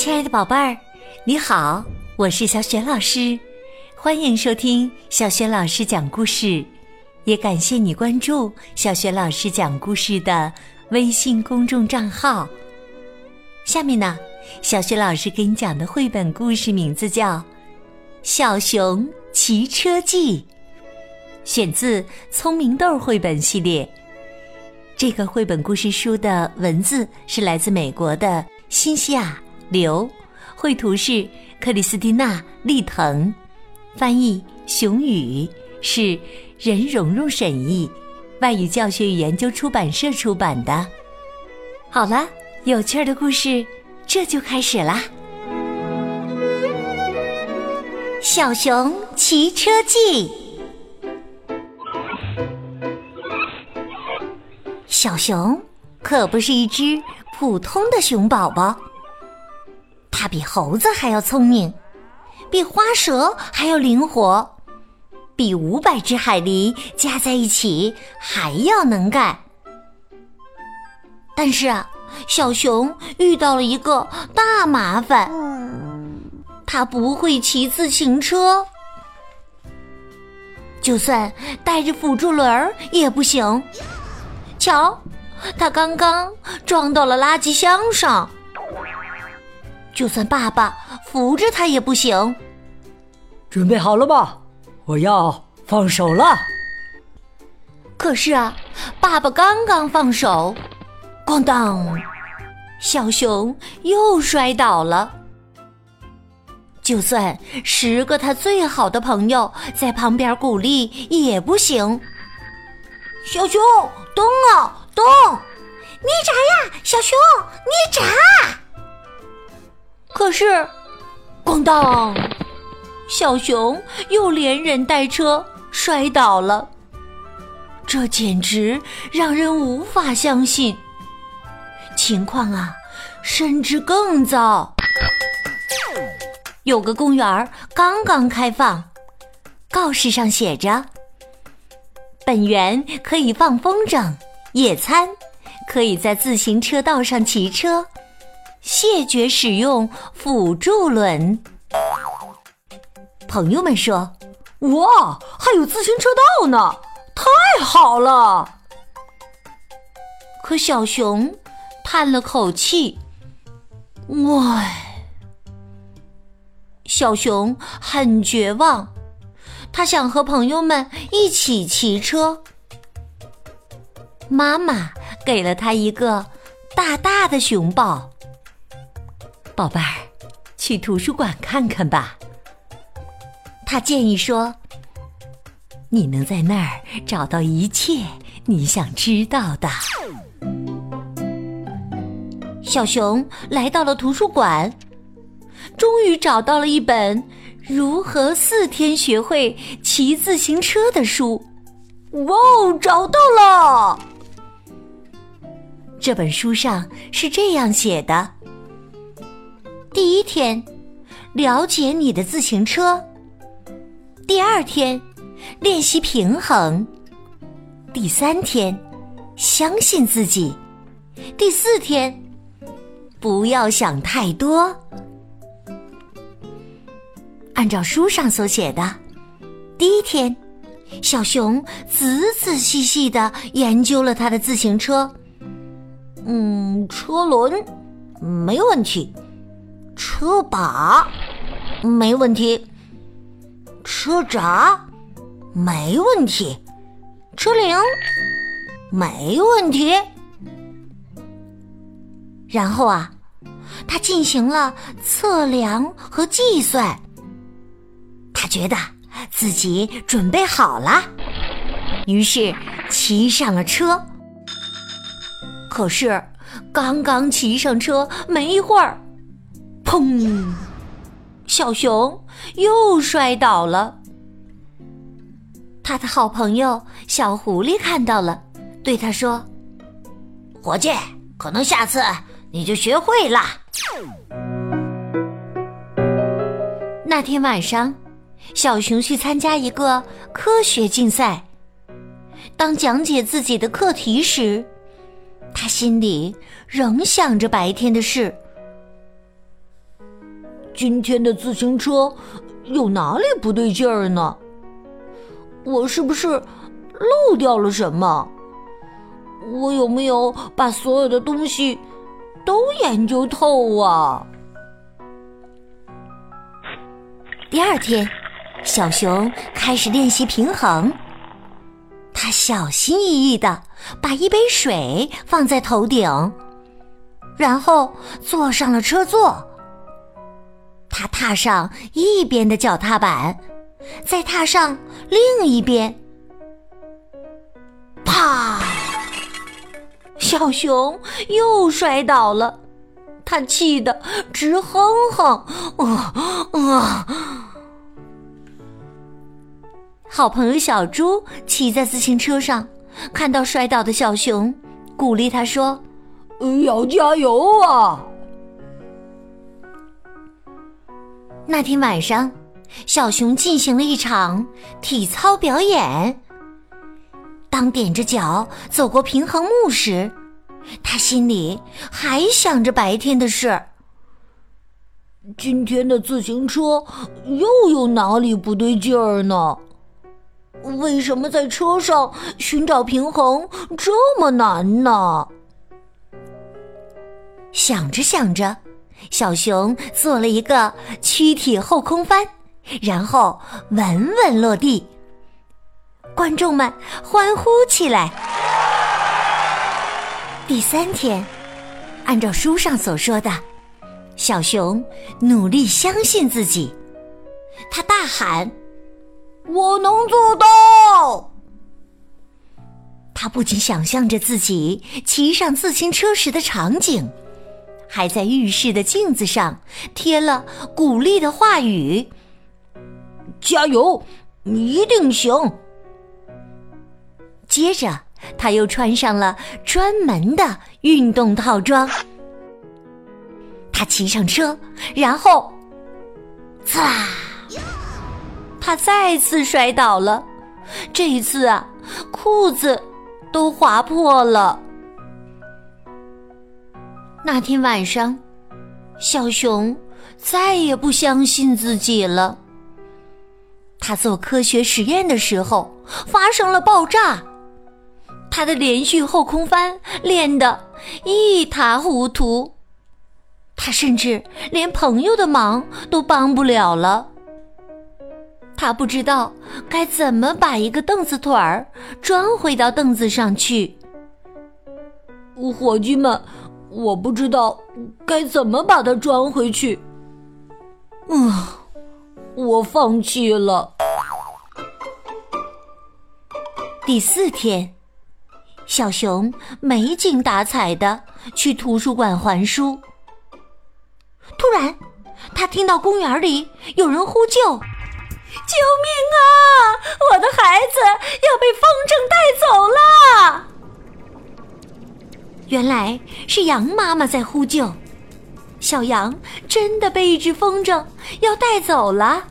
亲爱的宝贝儿，你好，我是小雪老师，欢迎收听小雪老师讲故事，也感谢你关注小雪老师讲故事的微信公众账号。下面呢，小雪老师给你讲的绘本故事名字叫《小熊骑车记》，选自《聪明豆》绘本系列。这个绘本故事书的文字是来自美国的新西亚刘，绘图是克里斯蒂娜·利腾，翻译熊宇，是任蓉蓉审译，外语教学与研究出版社出版的。好了，有趣的故事这就开始啦！小熊骑车记。小熊可不是一只普通的熊宝宝，它比猴子还要聪明，比花蛇还要灵活，比五百只海狸加在一起还要能干。但是啊，小熊遇到了一个大麻烦，它不会骑自行车，就算带着辅助轮儿也不行。瞧，他刚刚撞到了垃圾箱上，就算爸爸扶着他也不行。准备好了吗？我要放手了。可是啊，爸爸刚刚放手，咣当，小熊又摔倒了。就算十个他最好的朋友在旁边鼓励也不行。小熊。动哦，动！捏闸呀，小熊，捏闸！可是，咣当，小熊又连人带车摔倒了。这简直让人无法相信。情况啊，甚至更糟。有个公园刚刚开放，告示上写着。本园可以放风筝、野餐，可以在自行车道上骑车，谢绝使用辅助轮。朋友们说：“哇，还有自行车道呢，太好了！”可小熊叹了口气：“唉。”小熊很绝望。他想和朋友们一起骑车。妈妈给了他一个大大的熊抱。宝贝儿，去图书馆看看吧。他建议说：“你能在那儿找到一切你想知道的。”小熊来到了图书馆，终于找到了一本。如何四天学会骑自行车的书？哇哦，找到了！这本书上是这样写的：第一天，了解你的自行车；第二天，练习平衡；第三天，相信自己；第四天，不要想太多。按照书上所写的，第一天，小熊仔仔细细的研究了他的自行车。嗯，车轮没问题，车把没问题，车闸没问题，车铃没问题。然后啊，他进行了测量和计算。他觉得自己准备好了，于是骑上了车。可是刚刚骑上车没一会儿，砰！小熊又摔倒了。他的好朋友小狐狸看到了，对他说：“伙计，可能下次你就学会了。”那天晚上。小熊去参加一个科学竞赛。当讲解自己的课题时，他心里仍想着白天的事。今天的自行车有哪里不对劲儿呢？我是不是漏掉了什么？我有没有把所有的东西都研究透啊？第二天，小熊开始练习平衡。他小心翼翼的把一杯水放在头顶，然后坐上了车座。他踏上一边的脚踏板，再踏上另一边。啪！小熊又摔倒了，他气得直哼哼。啊啊！好朋友小猪骑在自行车上，看到摔倒的小熊，鼓励他说：“要加油啊！”那天晚上，小熊进行了一场体操表演。当踮着脚走过平衡木时，他心里还想着白天的事。今天的自行车又有哪里不对劲儿呢？为什么在车上寻找平衡这么难呢？想着想着。小熊做了一个躯体后空翻，然后稳稳落地。观众们欢呼起来。第三天，按照书上所说的，小熊努力相信自己。他大喊：“我能做到！”他不仅想象着自己骑上自行车时的场景。还在浴室的镜子上贴了鼓励的话语：“加油，你一定行。”接着，他又穿上了专门的运动套装。他骑上车，然后，呲啦！他再次摔倒了，这一次啊，裤子都划破了。那天晚上，小熊再也不相信自己了。他做科学实验的时候发生了爆炸，他的连续后空翻练得一塌糊涂，他甚至连朋友的忙都帮不了了。他不知道该怎么把一个凳子腿儿装回到凳子上去。伙计们。我不知道该怎么把它装回去。嗯，我放弃了。第四天，小熊没精打采的去图书馆还书。突然，他听到公园里有人呼救：“救命啊！我的孩子要被风筝带走了！”原来是羊妈妈在呼救，小羊真的被一只风筝要带走了。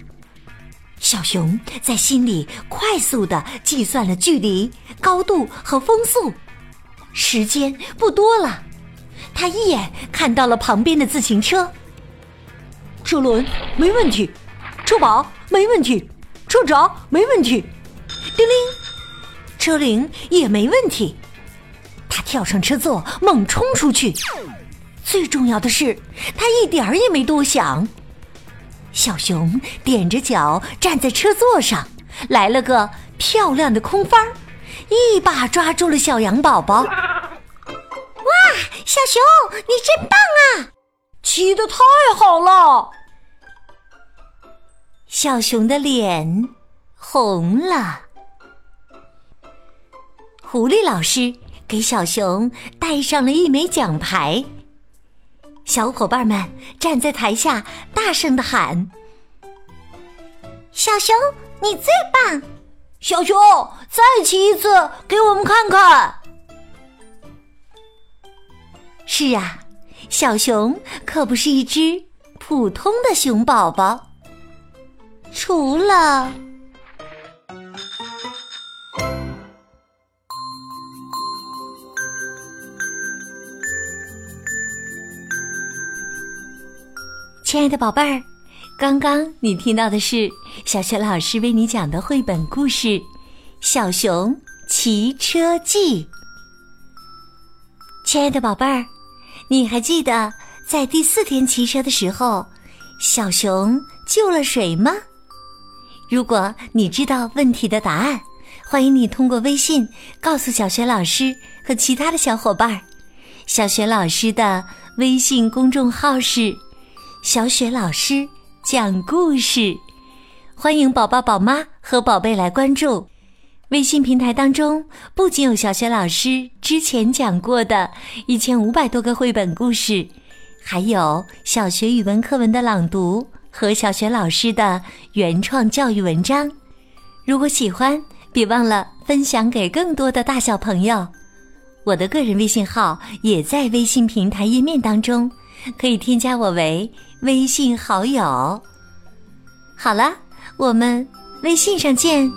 小熊在心里快速的计算了距离、高度和风速，时间不多了。他一眼看到了旁边的自行车，车轮没问题，车把没问题，车闸没问题，叮铃，车铃也没问题。他跳上车座，猛冲出去。最重要的是，他一点儿也没多想。小熊踮着脚站在车座上，来了个漂亮的空翻儿，一把抓住了小羊宝宝。哇，小熊，你真棒啊！骑得太好了。小熊的脸红了。狐狸老师。给小熊戴上了一枚奖牌，小伙伴们站在台下大声的喊：“小熊，你最棒！小熊，再骑一次，给我们看看。”是啊，小熊可不是一只普通的熊宝宝，除了……亲爱的宝贝儿，刚刚你听到的是小雪老师为你讲的绘本故事《小熊骑车记》。亲爱的宝贝儿，你还记得在第四天骑车的时候，小熊救了谁吗？如果你知道问题的答案，欢迎你通过微信告诉小雪老师和其他的小伙伴。小雪老师的微信公众号是“小雪老师讲故事”，欢迎宝宝、宝妈和宝贝来关注。微信平台当中不仅有小雪老师之前讲过的一千五百多个绘本故事，还有小学语文课文的朗读和小学老师的原创教育文章。如果喜欢，别忘了分享给更多的大小朋友。我的个人微信号也在微信平台页面当中，可以添加我为微信好友。好了，我们微信上见。